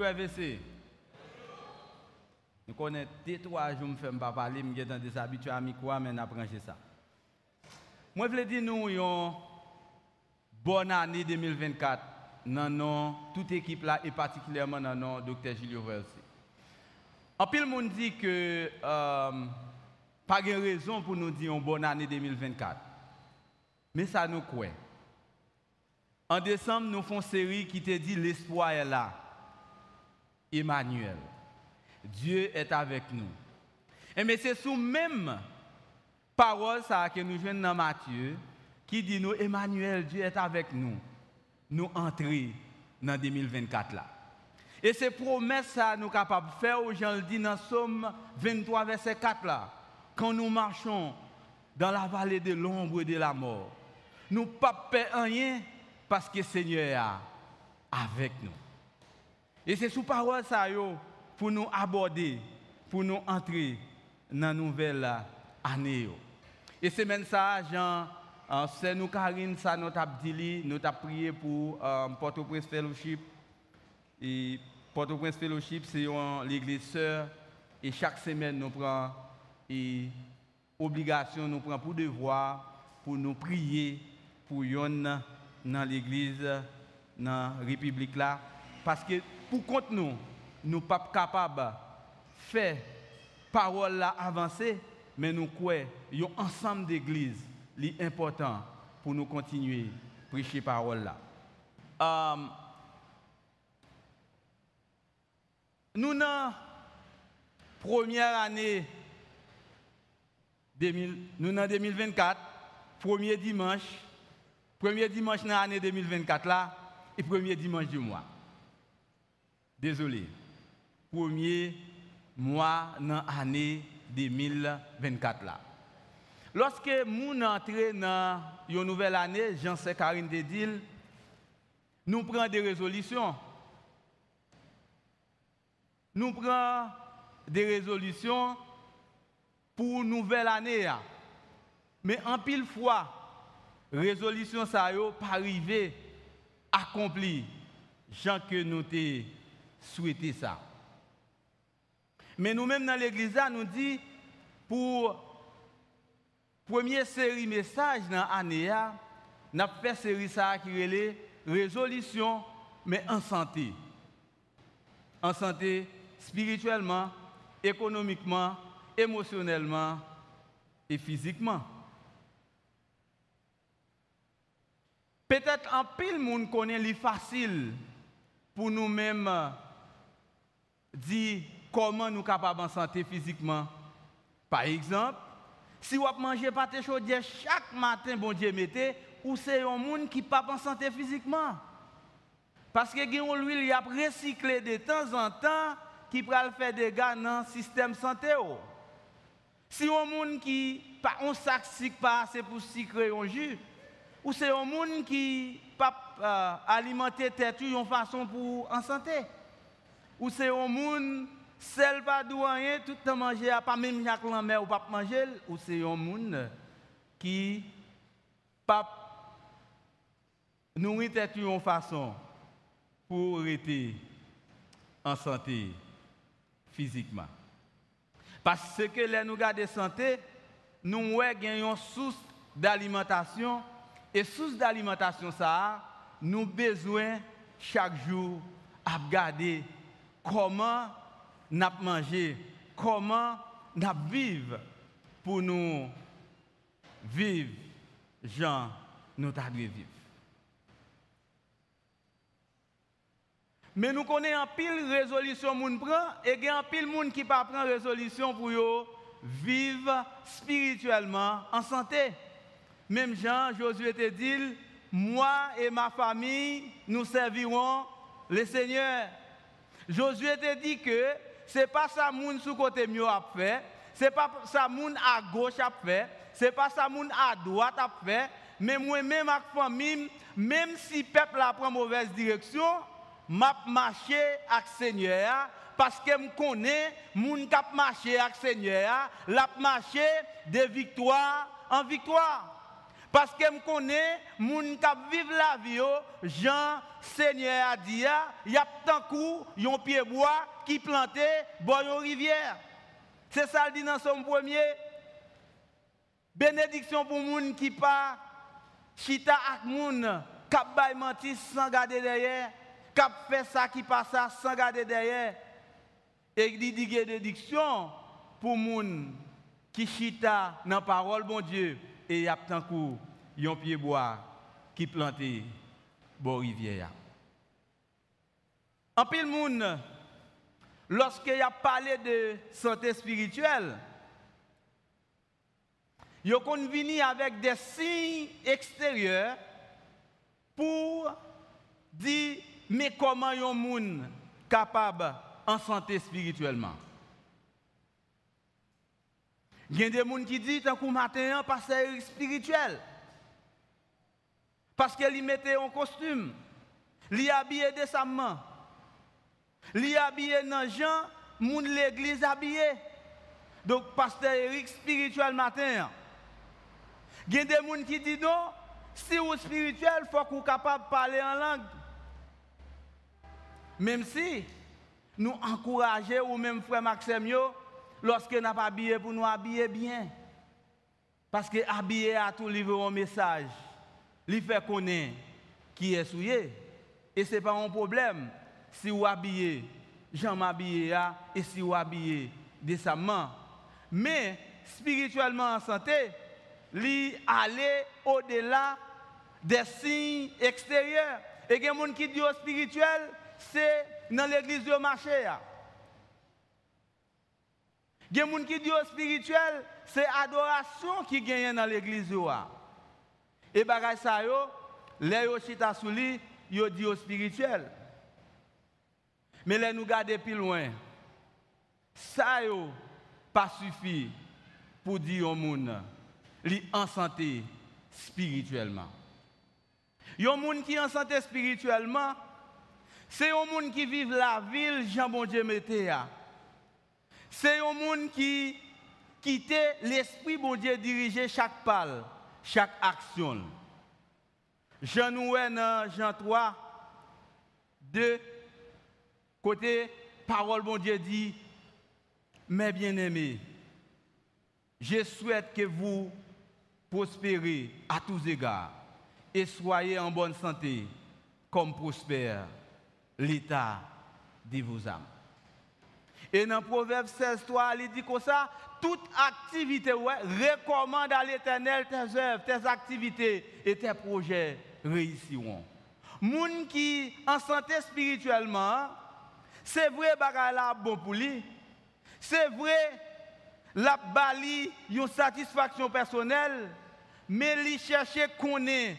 Frère VC. Nous connaissons deux, trois jours, je ne fais pas parler, je suis des habitués à micro, mais je ça. Moi, je veux dire, nous, une bonne année 2024 dans non, toute équipe là, et particulièrement dans non, Dr. Julio Versi. En pile, monde dit que euh, pas de raison pour nous dire une bonne année 2024. Mais ça nous quoi? En décembre, nous faisons une série qui te dit l'espoir est là. Emmanuel. Dieu est avec nous. Et mais c'est sous même parole ça que nous jouons dans Matthieu qui dit nous Emmanuel, Dieu est avec nous. Nous entrons dans 2024 là. Et ces promesses ça nous capables de faire, Jean le dit dans Somme 23 verset 4 là. Quand nous marchons dans la vallée de l'ombre et de la mort, nous ne pas rien parce que Seigneur est avec nous. Et c'est sous parole ça pour nous aborder, pour nous entrer dans la nouvelle année. Et c'est même ça, Jean, euh, c'est nous, Karine, ça nous avons dit, nous avons prié pour euh, Port-au-Prince Fellowship. Et Port-au-Prince Fellowship, c'est l'église sœur. Et chaque semaine, nous prenons et obligation, nous prenons pour devoir, pour nous prier pour yon dans l'église, dans la République là. Parce que pour compte nous, nous pas capables de faire parole là avancer, mais nous croyons un ensemble d'églises est important pour nous continuer à prêcher parole là. Um, nous dans première année 2000, nous dans 2024, premier dimanche, premier dimanche dans l'année 2024 là, et premier dimanche du mois. Désolé. Premier mois dans l'année 2024 là. Lorsque nous entrons dans une nouvelle année, Jean-Sé Karine de nous prenons des résolutions. Nous prenons des résolutions pour une nouvelle année. Mais en pile fois, résolution ça pas arrivé accompli Jean que nous souhaité ça. Mais nous-mêmes dans l'église, nous dit pour première série message dans l'année, nous avons fait série ça qui est résolution, mais en santé. En santé spirituellement, économiquement, émotionnellement et physiquement. Peut-être un pile monde connaît les facile pour nous-mêmes dire comment nous sommes capables en santé physiquement? Par exemple, si vous mangez pâté chaudière chaque matin, bon Dieu mettez, ou c'est un monde qui pas en santé physiquement. Parce que l'huile y a recyclé de temps en temps qui peut faire des dégâts dans le système santé. Si un monde qui pas un sac pas assez pour sucrer un jus, ou c'est un monde qui pas euh, alimenter tête façon pour en santé. Ou c'est un monde seul pas tout le manger pas même Jacques Lambert ou pas manger ou c'est un monde qui pas nourrit tête façon pour être en santé physiquement. Parce que les nous garder santé, nous avons une source d'alimentation et source d'alimentation ça, nous besoin chaque jour à regarder comment nous manger, comment nous vivre pour nous vivre, Jean, nous avons vivre. Mais nous connaissons un pile résolution moun prend et il y a un pile monde qui pas prendre résolution pour vivre spirituellement en santé. Même Jean, Josué te dit, moi et ma famille, nous servirons le Seigneur. Josué te dit que ce n'est pas ça moun sous côté mieux à faire, ce n'est pas ça moun à gauche à faire, ce n'est pas ça moun à droite à faire, mais moi-même ma famille, même si le peuple a pris mauvaise direction, m'a marché avec le Seigneur parce que je connais moun k'ap marché avec le Seigneur, l'a marché de victoire en victoire. Parce que je connais, moun qui vivent la vie, Jean, Seigneur a dit, il y a tant coup, un pied bois qui planté, bois rivière. C'est ça le dit dans son premier. Bénédiction pour moun qui pas chita ak moun, kap bay menti sans garder derrière, kap fait ça qui passe sans garder derrière. Et il dit bénédiction pour moun qui chita dans parole bon Dieu et y a tant coup pied bois qui planté bon rivière. En pile monde lorsqu'il a parlé de santé spirituelle, il a venu avec des signes extérieurs pour dire mais comment un monde capable en santé spirituellement? Il y a des gens qui disent, tant qu'on matin, un pasteur spirituel. Parce qu'il mettait un costume. Il habillé décemment. Il habillé dans gens, moun l'église habillé. Donc, pasteur Eric, spirituel matin. Il y a des gens qui disent non, si vous spirituel, il faut que vous capable de parler en langue. Même si nous encourageons, ou même frère Maxime, lorsque nous pas habillé pour nous habiller bien. Parce que habiller à tout livre un message, il fait connaître qui est souillé. Et ce n'est pas un problème si vous habillez, j'en m'habille et si vous habillez décemment. Mais spirituellement en santé, lui aller au-delà des signes extérieurs. Et il qui spirituel, c'est dans l'église de marché. Il y gens qui disent spirituel, c'est adoration qui gagne dans l'église. Et bagay ça yo, les yo chita sou li, yo spirituel. Mais les nous garder plus loin. Ça yo pas suffit pour dire au monde li en santé spirituellement. Yon monde qui en santé spirituellement, c'est un monde qui vit la ville Jean bon Dieu c'est un monde qui quitte l'esprit bon Dieu diriger chaque parole, chaque action. Jean dans Jean 3, 2, côté parole bon Dieu dit, mes bien-aimés, je souhaite que vous prospérez à tous égards et soyez en bonne santé comme prospère l'état de vos âmes. Et dans Proverbe 16, 3, il dit comme ça, toute activité, recommande à l'éternel tes œuvres, tes activités et tes projets réussiront. Moun qui en santé spirituellement, c'est vrai bagay la bon pour lui. C'est vrai la bali une satisfaction personnelle, mais il cherche connaître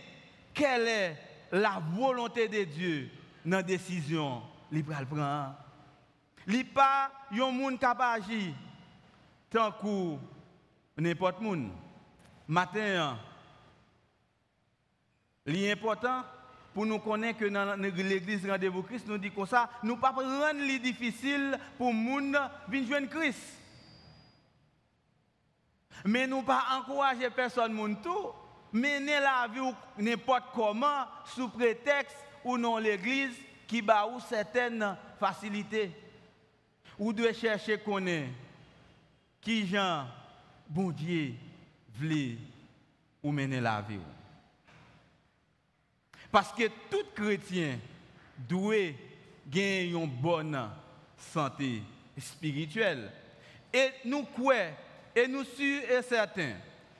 quelle est la volonté de Dieu dans la décision qu'il prend. Li pas yon moun agir tant que n'importe moun. Matin, important pour nous connaître que dans l'église Rendez-vous Christ, nous dit comme ça, nous pas rendre difficile pour moun venir joindre Christ. Mais nous pas encourager personne moun tout, mener la vie n'importe comment sous prétexte ou non l'église qui ba ou certaines facilités ou de chercher connaître qui Jean, bon Dieu, voulait ou mener la vie. Parce que tout chrétien doit gagner une bonne santé spirituelle. Et nous croyons, et nous sommes et certains,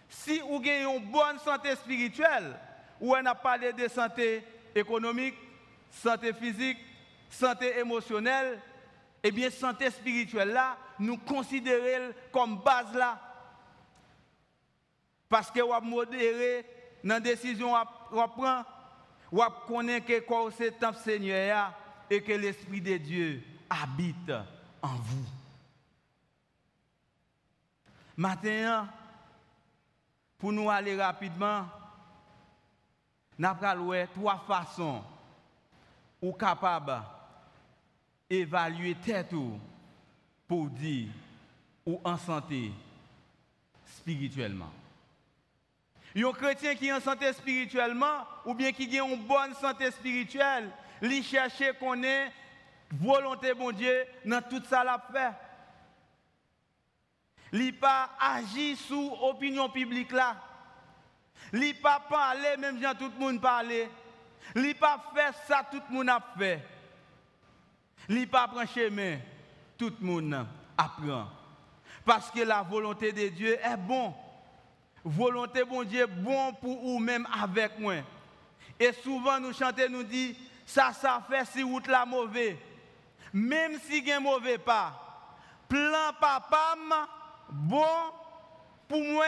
si vous avez une bonne santé spirituelle, ou on a parlé de santé économique, santé physique, santé émotionnelle, eh bien, santé spirituelle nous considérons comme base là. Parce que vous modéré dans la décision que vous prenez, vous connaissez que c'est temple Seigneur et que l'Esprit de Dieu habite en vous. Maintenant, pour nous aller rapidement, nous avons trois façons ou capables évaluer tête pour dire ou en santé spirituellement. Un chrétien qui est en santé spirituellement, ou bien qui a une bonne santé spirituelle, lui chercher qu'on ait volonté bon Dieu dans tout ça la fait. Li pas agir sous opinion publique là. Li pas parler même quand tout le monde parler. Li pas faire ça tout le monde a fait. Li pas prendre chemin tout le monde apprend. Parce que la volonté de Dieu est bon. Volonté bon Dieu bon pour vous même avec moi. Et souvent nous chantons nous dit ça ça fait si route la mauvais. Même si a mauvais pas. Plan papa bon pour moi.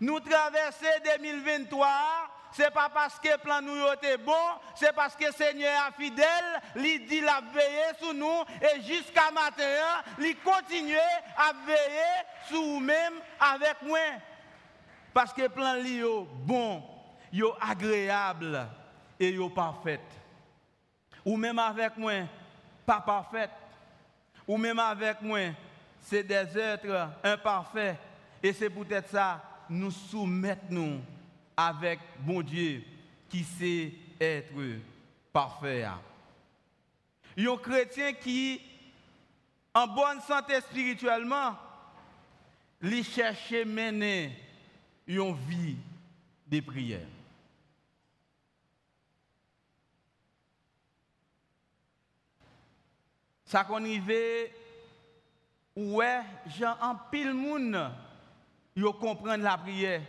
Nous traversons 2023, ce n'est pas parce que plan nous était bon, c'est parce que le Seigneur est fidèle, il dit la veiller sur nous et jusqu'à maintenant, il continue à veiller sur nous-mêmes avec moi. Parce que plan est bon, est agréable et est parfait. Ou même avec moi, pas parfait. Ou même avec moi, c'est des êtres imparfaits. Et c'est peut-être ça, nous soumettons avec bon Dieu qui sait être parfait. Un chrétien qui, en bonne santé spirituellement, lui cherche mener une vie de prière. Ça qu'on y ouais, Jean en pile moun yo comprendre la prière.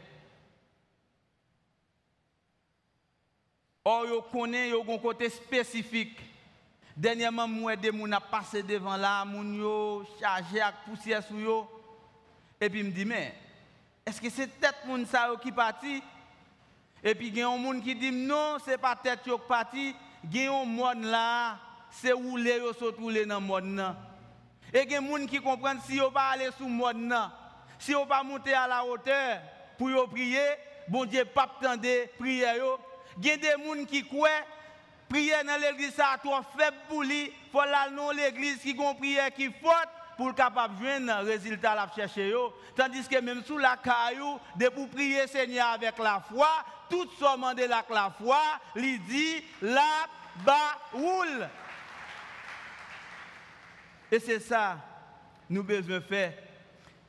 Or yo connaît yo un côté spécifique. Dernièrement moi des moun a passé devant là, moun yo chargé avec poussière sur yo. Et puis me dit mais est-ce que c'est tête moun ça qui parti? Et puis il y a un moun qui dit non, c'est pas tête yo qui parti, il y a un monde là, c'est rouler yo saute rouler dans monde là. Et il y a gens qui comprennent si vous pas aller sous monde, si vous pas monter à la hauteur pour prier, bon Dieu pas attendre prière. Il y a des gens qui croient prier dans l'église ça trop faible pour lui, faut aller dans l'église qui a prière qui faute pour capable joindre résultat la chercher tandis que même sous la caillou de pour prier Seigneur avec la foi tout ce de la foi lui dit la bas roule et c'est ça nous besoin faire.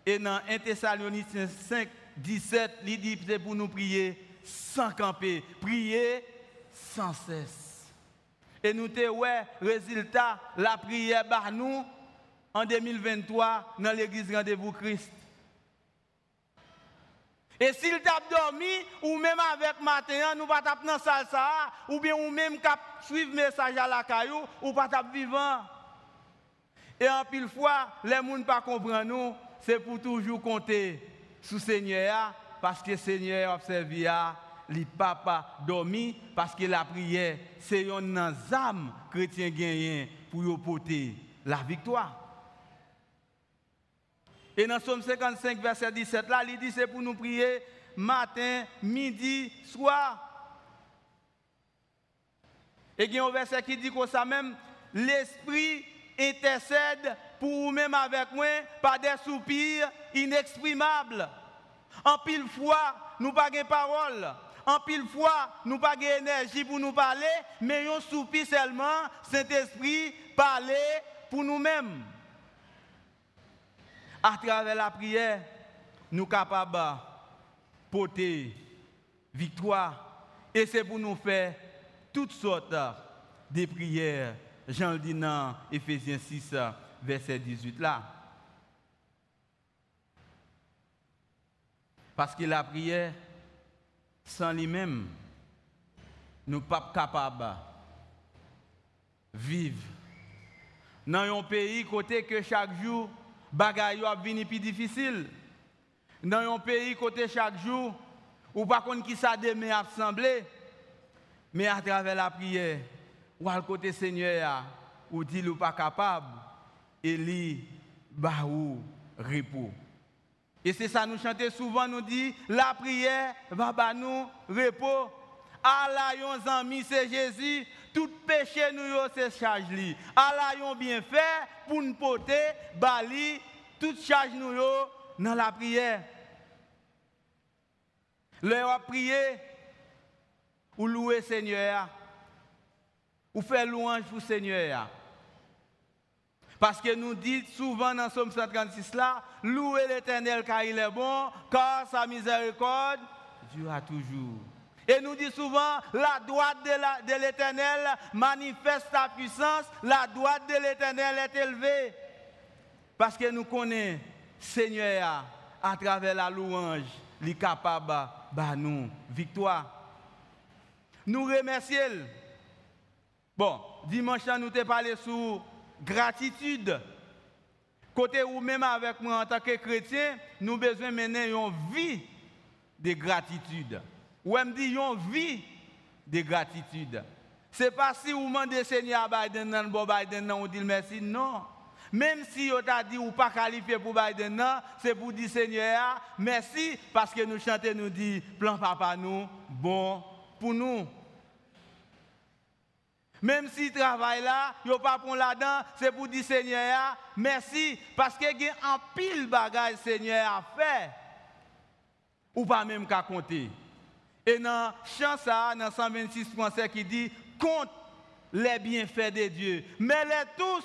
Et dans 1 Thessaloniciens 5, 17, il dit c'est pour nous prier sans camper, prier sans cesse. Et nous avons ouais, résultat, la prière par nous en 2023 dans l'église Rendez-vous Christ. Et s'il t'a dormi, ou même avec matin, nous pas dans salle ou bien ou même cap suivre message à la caillou, ou pas vivant. Et en pile fois, les gens ne pas comprendre nous, c'est pour toujours compter sous Seigneur, parce que Seigneur observé, les papa dormi, parce que la prière, c'est une âme chrétien gagné pour porter la victoire. Et dans Somme 55, verset 17, là, il dit c'est pour nous prier matin, midi, soir. Et il y a un verset qui dit que ça même, l'esprit intercède pour vous-même avec moi par des soupirs inexprimables. En pile fois, nous pas de parole. En pile fois, nous pas d'énergie pour nous parler, mais on soupir seulement, Saint-Esprit, parler pour nous-mêmes. À travers la prière, nous sommes capables de porter victoire. Et c'est pour nous faire toutes sortes de prières Jean le dit dans Ephésiens 6, verset 18 là. Parce que la prière, sans lui-même, nous ne sommes pas capables de vivre. Dans un pays côté que chaque jour, bagaille a venu plus difficile. Dans un pays côté chaque jour, ou pas contre qui ça assemblé, mais à travers la prière, ou à côté Seigneur, ou dit ou pas capable, et lui, bah ou repos. Et c'est ça nous chantons souvent, nous dit, la prière va bah nous repos. Allah yon ami c'est Jésus, tout péché nous c'est charge li. Allah yon bien fait pour nous porter bali toute charge nous dans la prière. Leur prier ou louer Seigneur, ou faire louange pour Seigneur. Parce que nous dit souvent dans Somme 136 là, louez l'Éternel car il est bon, car sa miséricorde durera toujours. Et nous dit souvent, la droite de l'Éternel manifeste sa puissance, la droite de l'Éternel est élevée. Parce que nous connaissons Seigneur à travers la louange, il est capable de nous victoire. Nous remercions. Bon, dimanche, nous avons parlé sur gratitude. Côté ou même avec moi en tant que chrétien, nous besoin mener une vie de gratitude. Ou même dit une vie de gratitude. Ce n'est pas si vous demandez Seigneur Biden, bon Biden, on dit merci. Non. Même si vous t'a dit ou pas qualifié pour Biden, c'est pour dire Seigneur, merci parce que nous chantons, nous dit, plan papa nous, bon pour nous. Même si travail là, yo pas pour là-dedans, c'est pour dire Seigneur, merci parce que y a un pile bagage Seigneur à faire. Ou pas même qu'à compter. Et dans chant ça, dans 126 français qui dit compte les bienfaits de Dieu, mets-les tous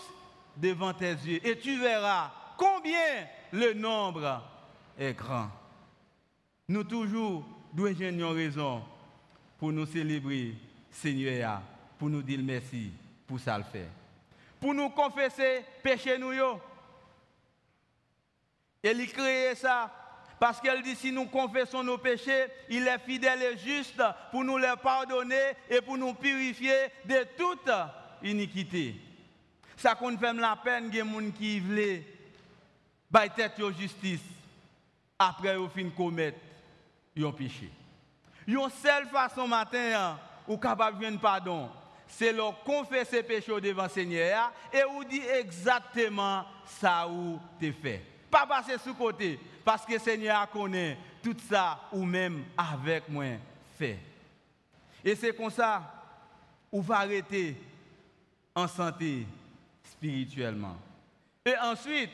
devant tes yeux et tu verras combien le nombre est grand. Nous toujours devons raison pour nous célébrer Seigneur, pour nous dire merci pour ça le faire. Pour nous confesser péché nous yo. Elle crée ça parce qu'elle dit si nous confessons nos péchés, il est fidèle et juste pour nous les pardonner et pour nous purifier de toute iniquité. Ça qu'on fait la peine, il des gens qui veulent faire tête justice après au fin commettre un péché. Une seule façon matin hein, ou capable de pardon, c'est leur confesser péché devant Seigneur et vous dit exactement ça où tu fait. Pas passer sous côté parce que Seigneur connaît tout ça ou même avec moi fait. Et c'est comme ça vous va arrêter en santé spirituellement. Et ensuite,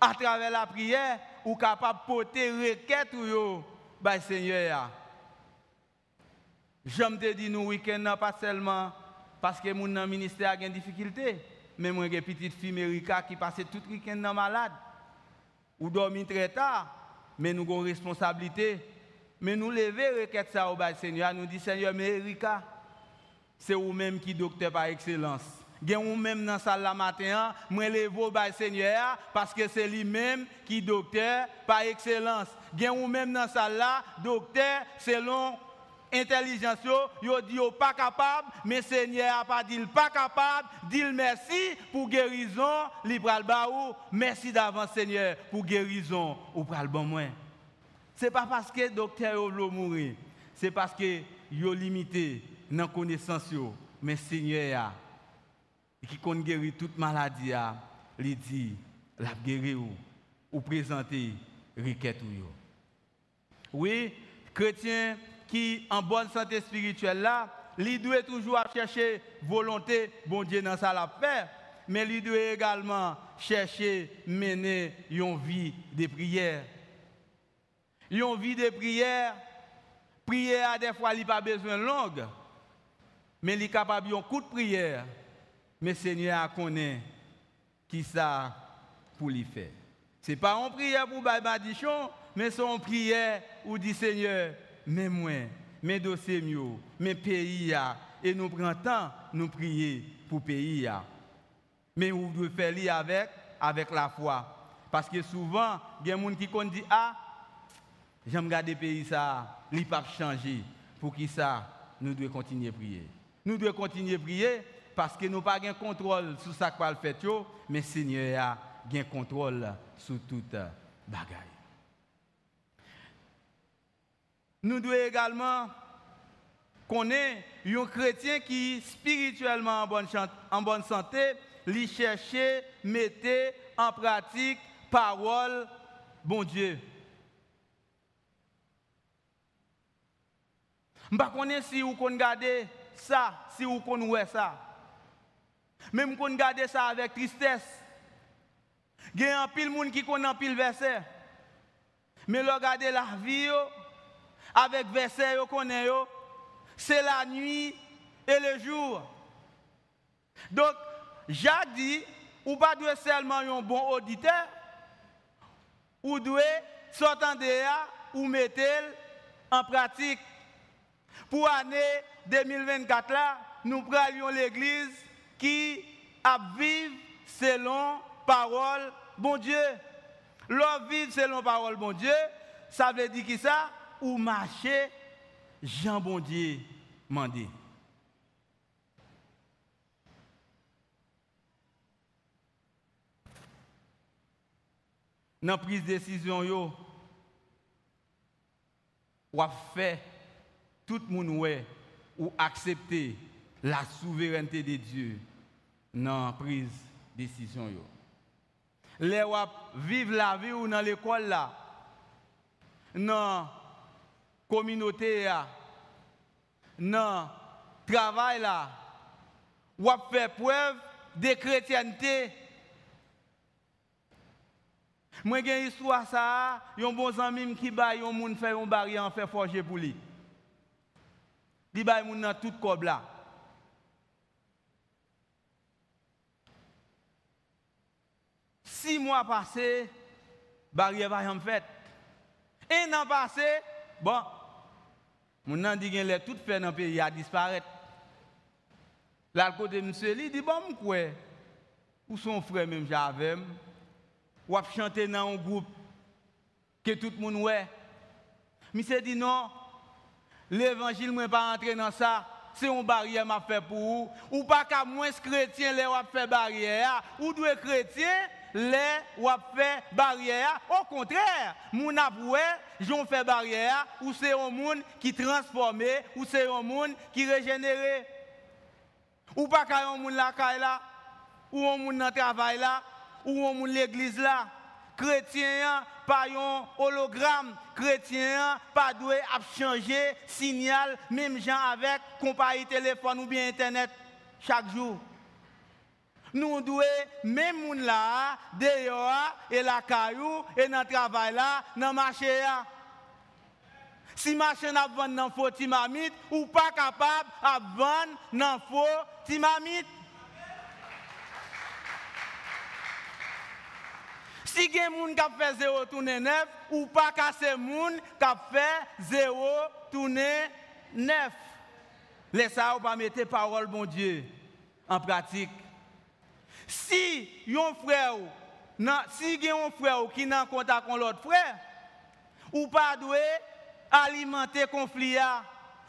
à travers la prière, vous capable de porter requête au bah, Seigneur. J'aime te dire nous week-end pas seulement parce que mon ministère a des difficultés, mais j'ai une petite fille Erika qui passe tout le week-end malade. Ou dormir très tard, mais nous avons une responsabilité. Mais nous lever requête ça au Seigneur, nous dit Seigneur, mais Erika, c'est vous-même qui docteur par excellence gen ou même dans salle la matin, moi levo au Seigneur parce que c'est lui-même qui docteur par excellence. Gen ou même dans salle docteur selon intelligence yo, dit yo pas capable, mais Seigneur a pas dit pas capable, dit merci pour guérison, li pral ba ou, merci d'avance Seigneur pour guérison ou pral bon moins. C'est pas parce que docteur yo mourir, c'est parce que yo limité dans connaissance yo, mais Seigneur qui compte guérir toute maladie, il dit, la guérir ou, ou présenter requête ou Oui, chrétien qui en bonne santé spirituelle là, il doit toujours chercher volonté, bon Dieu dans sa la paix, mais il doit également chercher mener une vie de prière. Une vie de prière, prière des fois, il pas besoin longue, mais il est capable d'un coup de prière mais Seigneur connaît qui ça pour lui faire. Ce n'est pas une prière pour Babadichon, mais c'est une prière où dit Seigneur, mais moi, mes dossiers mieux, mes pays, et nous prenons temps, nous prier pour pays. Mais vous devez faire avec, avec la foi. Parce que souvent, il y a des gens qui disent Ah, j'aime garder pays, ça, il pas changer. Pour qui ça, nous devons continuer à prier. Nous devons continuer à prier parce que nous n'avons pas de contrôle sur ce qu'on fait, mais Seigneur a un contrôle sur toute bagaille. Nous devons également connaître un chrétien qui spirituellement en bonne, santé, lui chercher, mettre en pratique parole, bon Dieu. Je ne sais pas si vous regardez ça, si vous connaissez ça. Même qu'on garde ça avec tristesse. Il y a un pile monde qui connaît un pile verset. Mais le regarder la vie, avec verset yo connaît yo, c'est la nuit et le jour. Donc, Jacques dit, ou pas seulement un bon auditeur, ou doit s'entendre ou mettre en pratique. Pour l'année 2024 là, nous prenons l'église qui a vivre selon parole bon Dieu. L'homme vivre selon parole bon Dieu, ça veut dire qui ça? Ou marcher Jean bon Dieu m'a dit. Dans la prise de décision, yo, ou fait tout le monde ou accepter la souveraineté de Dieu dans la prise de décision. Yo. Les vivre la vie ou dans l'école là, dans communauté dans le travail là, ou faire preuve de chrétienté moi, j'ai une histoire ça, un bon ami qui baille un monde fait un barrière en fait forger pour lui. Il baille moun dans tout cob là. Six mois passés, barrière va en fait. Un an passé, bon, mon nan dit que tout fait dans le pays a disparu. Là, le côté monsieur, il dit, bon, quoi, où son frère même j'avais, ou à chanter dans un groupe que tout le monde ouais. Monsieur dit non, l'évangile ne pas entrer dans ça. C'est une barrière m'a fait pour vous. Ou pas qu'à moins chrétien les ou fait barrière. Ou deux chrétiens les ou fait barrière. Au contraire, mon avoué, j'en fait barrière. Ou c'est un monde qui transformé. Ou c'est un monde qui régénéré. Ou pas qu'à un monde là, là. Ou un monde dans travail là ou on l'église là. Chrétien, pas un hologramme. Chrétien, pas doué à changer signal, même gens avec compagnie téléphone ou bien internet chaque jour. Nous devons, même moun là, dehors, et la caillou, et dans le travail là, dans le marché là. Si marché n'a vendre dans faux timamite, ou pas capable de vendre dans faux timamite. Si des gens qui fait 0 tourner 9, ou pas casser moun qui fait 0 tourner 9. Laissez-vous pas mettre parole bon Dieu en pratique. Si un frère, si y a un frère qui n'a contact avec l'autre frère, ou pas doué alimenter conflit,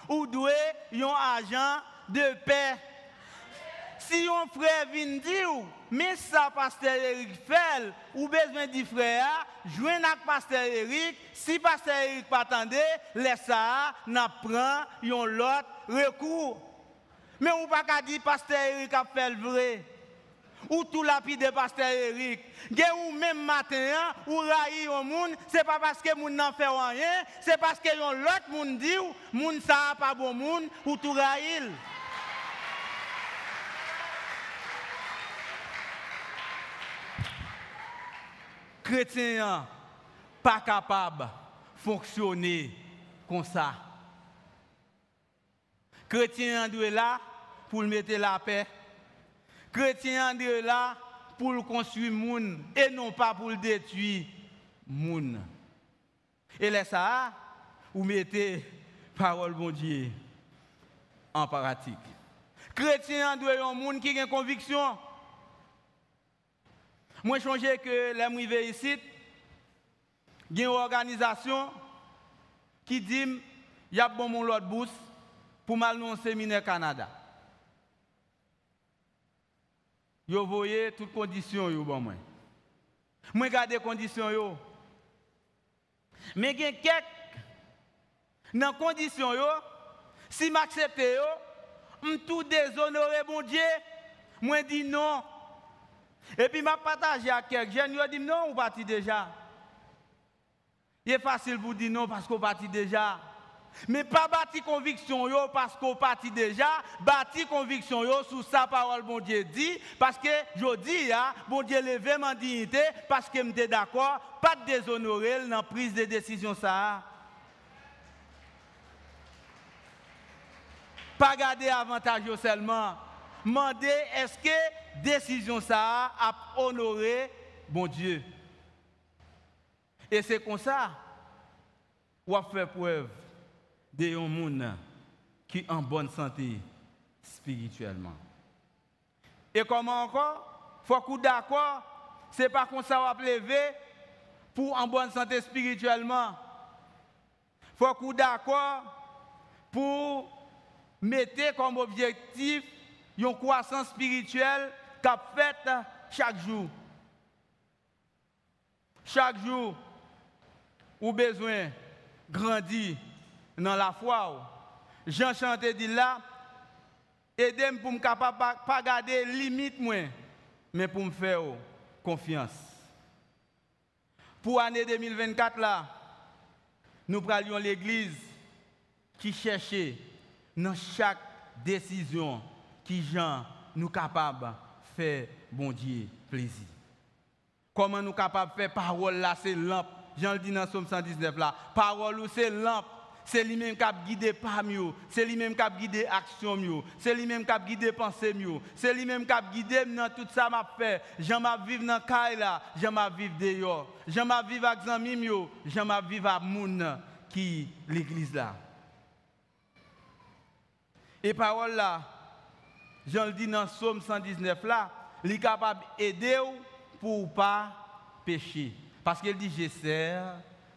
ou doué un agent de paix. Si un frère vient dire, mais ça, pasteur Eric fait, ou besoin du frère, joignez avec pasteur Eric, si pasteur Eric pas attendre, laisse ça, n'a prend un autre recours. Mais on pas qu'à dire pasteur Eric a fait le vrai. Ou tout lapide pasteur Eric. Ou même matin, hein, ou raï au monde, c'est pas parce que moun n'en fait rien, c'est parce que l'autre monde dit, moun ça pas bon monde, ou tout raïl. chrétien pas capable de fonctionner comme ça. Chrétien est là pour mettre la paix. Chrétien est là pour construire le monde et non pas pour détruire le monde. Et là, ça, vous mettez parole bon Dieu en pratique. Chrétien doit un monde qui a une conviction. Moi, je change que les arrivé ici, il y a une organisation qui dit qu'il y a bon mon l'autre bourse pour mal dans séminaire Canada. Yo voyez toutes conditions yo bon moi. Moi garder conditions yo. Mais a quelques dans conditions yo si m'accepte yo, m tout déshonoré bon Dieu, moi dis non. Et puis, je partage avec quelques jeunes, ils disent non, on parti déjà? Il est facile pour dire non parce qu'on parti déjà. Mais pas bâti conviction yo parce qu'on parti déjà, bâti conviction yo sous sa parole bon Dieu dit parce que je dis hein, bon Dieu levé ma dignité parce que suis d'accord, pas de déshonorer dans la prise de décision ça. Pas garder avantage seulement. Demander est-ce que décision ça a honoré bon Dieu. Et c'est comme ça qu'on fait preuve de un monde qui en bonne santé spirituellement. Et comment encore? Faut qu'on d'accord, c'est pas comme ça qu'on va lever pour en bonne santé spirituellement. Faut qu'on d'accord pour mettre comme objectif une croissance spirituelle qu'a faite chaque jour. Chaque jour, ou besoin grandir dans la foi. Jean chanté dit là, aidez-moi pour capable pas garder limite mais pour me faire confiance. Pour l'année 2024 là, nous prenions l'église qui cherchait dans chaque décision qui Jean nous capable faire bon Dieu plaisir. Comment nous capables de faire parole là, c'est lampe. Jean le dit dans Somme 119 là. Parole c'est lampe. C'est lui-même qui a guidé par mieux. C'est lui-même qui a guidé action mieux. C'est lui-même qui a guidé pensée mieux. C'est lui-même qui a guidé dans tout ça m'a fait. J'en m'a vivre dans caille là, j'en m'a vivre dehors. J'en m'a vivre avec amis mieux, j'en m'a vivre avec moun qui l'église là. Et parole là, Jean le dit dans Somme 119 là, il est capable d'aider pour pas pécher. Parce qu'il dit, je sers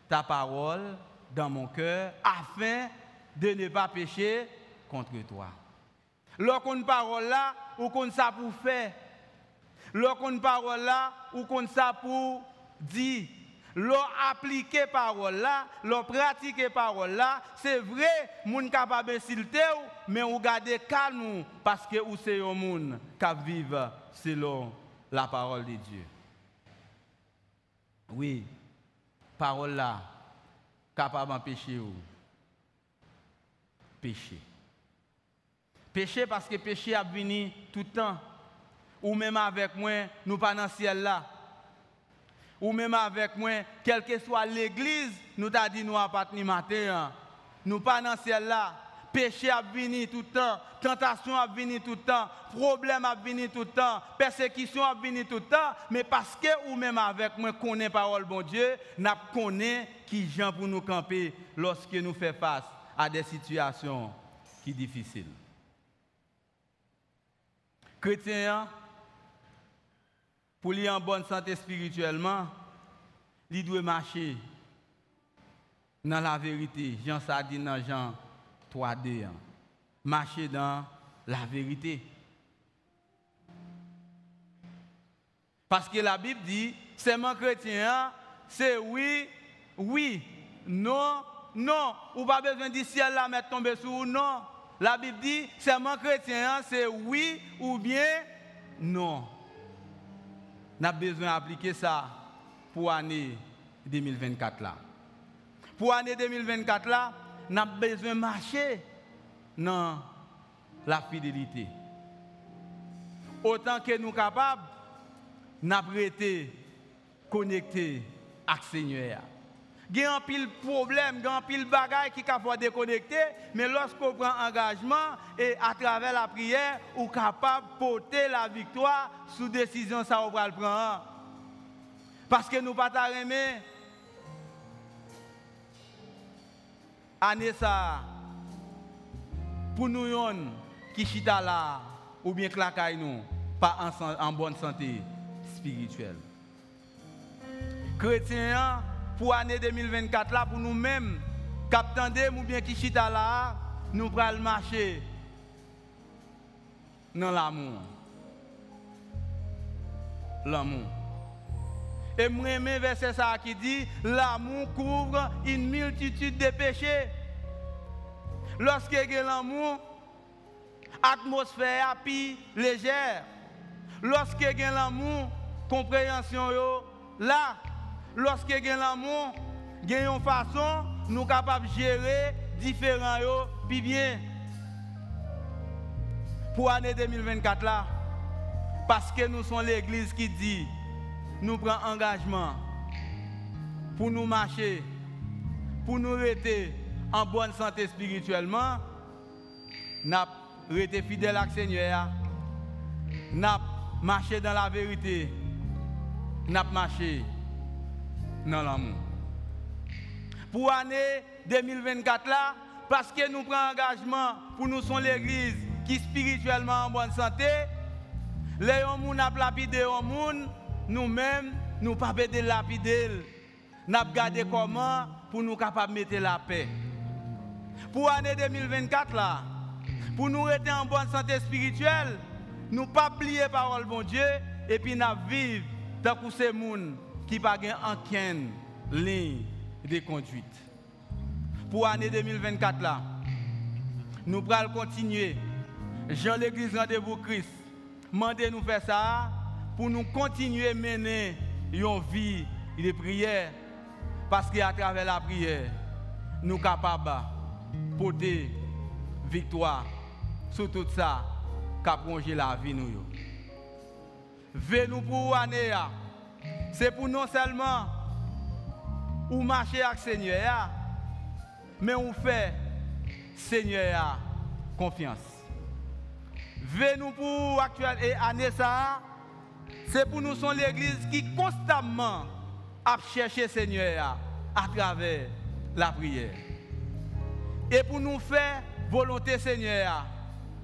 ta parole dans mon cœur afin de ne pas pécher contre toi. Lorsqu'on parole là, ou qu'on ça pour faire. Lorsqu'on parole là, ou qu'on ça pour dire. L'on appliquer parole là, l'on pratiquer parole là, c'est vrai, moun capable d'insulter mais on garde calme parce que ou c'est un monde qui vivre selon la parole de Dieu. Oui, parole là, capable d'empêcher ou? Péché. Péché parce que péché a venu tout le temps. Ou même avec moi, nous pas dans le ciel là. Ou même avec moi, quelle que soit l'église, nous t'a dit nous appartenons matin. Nous pas dans le ciel là péché a venu tout le temps, tentation a venu tout le temps, problème a venu tout le temps, persécution a venu tout le temps, mais parce que ou même avec moi connaît parole bon Dieu, n'a connaît qui gens pour nous camper lorsque nous faisons face à des situations qui sont difficiles. Chrétien, pour lui en bonne santé spirituellement, il doit marcher dans la vérité. Jean ça dans Jean 3D. Hein. Marcher dans la vérité. Parce que la Bible dit, c'est mon chrétien, hein. c'est oui, oui, non, non. Ou pas besoin du ciel là mettre tomber sur non. La Bible dit, c'est mon chrétien, hein. c'est oui ou bien non. Avons besoin d'appliquer ça pour l'année 2024 là. Pour l'année 2024 là, nous avons besoin de marcher dans la fidélité. Autant que nous sommes capables, nous avons été connectés avec le Seigneur. Il y a un pile problème, il un pile bagaille qui peut déconnecter, mais lorsqu'on prend engagement et à travers la prière, on est capable de porter la victoire sous décision ça on va le prendre. Parce que nous ne pas aimer année ça, pour nous qui chita là, ou bien nous, pas en, bonne santé spirituelle. Chrétiens, pour l'année 2024 là, pour nous-mêmes, captandem ou bien qui chita là, nous le marcher dans l'amour. L'amour. Et moi, verset ça qui dit l'amour couvre une multitude de péchés. Lorsque y l'amour, l'atmosphère est légère. Lorsque y a l'amour, compréhension là. Lorsque y l'amour, il y a une façon nous capables de gérer différents puis bien. Pour l'année 2024 là, parce que nous sommes l'église qui dit nous prenons engagement pour nous marcher, pour nous rester en bonne santé spirituellement, n'a été fidèle à Seigneur, n'a marché dans la vérité, n'a marché dans l'amour. Pour l'année 2024 là, parce que nous prenons engagement pour nous sommes l'église qui spirituellement en bonne santé, les gens lapidé nous-mêmes, nous pas de lapider. Nous avons gardé comment pour nous capables de mettre la paix. Pour l'année 2024 là, pour nous rester en bonne santé spirituelle, nous pas oublier parole bon Dieu et nous vivre dans ces gens qui pas aucune ligne de conduite. Pour l'année 2024 là, nous allons continuer. Jean l'église rendez-vous Christ. Mandez nous faire ça pour nous continuer à mener une vie de prière. Parce qu'à travers la prière, nous sommes capables porter victoire sur tout ça qui a plongé la vie. Nous. Venez-nous pour l'année. C'est pour non seulement ou marcher avec Seigneur, mais on fait Seigneur confiance. Venez-nous pour actuelle et année ça, c'est pour nous son l'église qui constamment a cherché Seigneur à travers la prière. Et pour nous faire volonté Seigneur,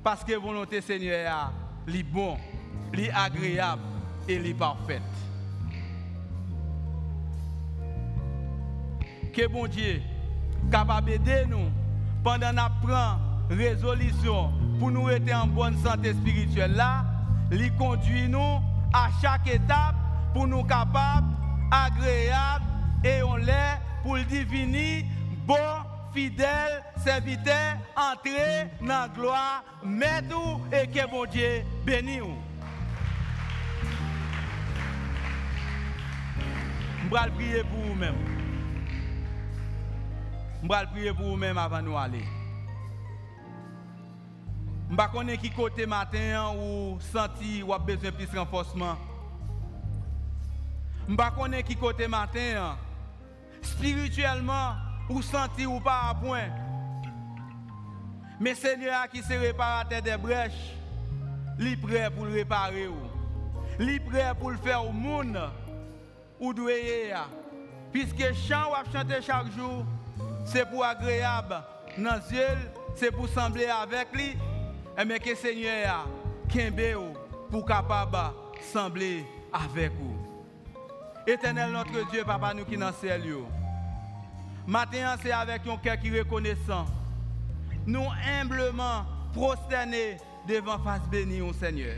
parce que volonté Seigneur, est bon, est agréable et est parfaite. Que bon Dieu, capable d'aider nous pendant nous prend résolution pour nous être en bonne santé spirituelle là, conduit nous à chaque étape pour nous capables, agréables et on l'est pour le diviner bon, fidèle, serviteur, entrer dans la gloire, mettre et que bon Dieu bénisse. Je vais prier pour vous-même. Je vais prier pour vous-même avant de aller. Je ne pas qui côté matin ou senti ou a besoin plus de renforcement. Je ne pas qui côté matin spirituellement ou senti ou pas à point. Mais Seigneur qui se réparateur des brèches, il prêt pour le réparer. Il est prêt pour le faire au monde ou doyer. Puisque chant ou chanter chaque jour, c'est pour agréable dans yeux, c'est pour sembler avec lui et mais que Seigneur Kembe pour capable sembler avec vous. Éternel notre Dieu, papa nous qui dans ciel Matin c'est avec un cœur qui reconnaissant. Nous humblement prosternés devant face bénie au Seigneur.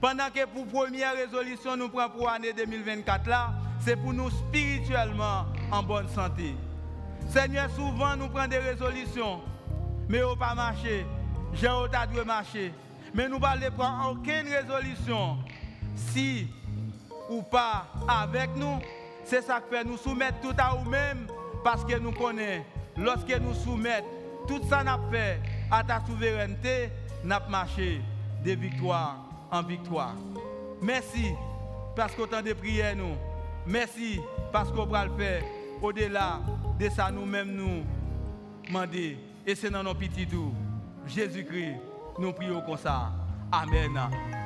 Pendant que pour première résolution nous prenons pour l'année 2024 là, c'est pour nous spirituellement en bonne santé. Seigneur, souvent nous prenons des résolutions, mais on pas marché j'ai dû marcher. Mais nous ne pas prendre aucune résolution si ou pas avec nous. C'est ça que fait nous soumettre tout à nous-mêmes parce que nous connaissons. Lorsque nous soumettons tout ça n'a fait à ta souveraineté, n'a marché de victoire en victoire. Merci parce qu'autant de prières nous. Merci parce qu'on va le faire au-delà de ça nous-mêmes nous demander. Et c'est dans nos petits tours. Jésus-Christ, nous prions comme ça. Amen.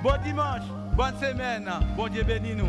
Bon dimanche, bonne semaine. Bon Dieu bénis nous.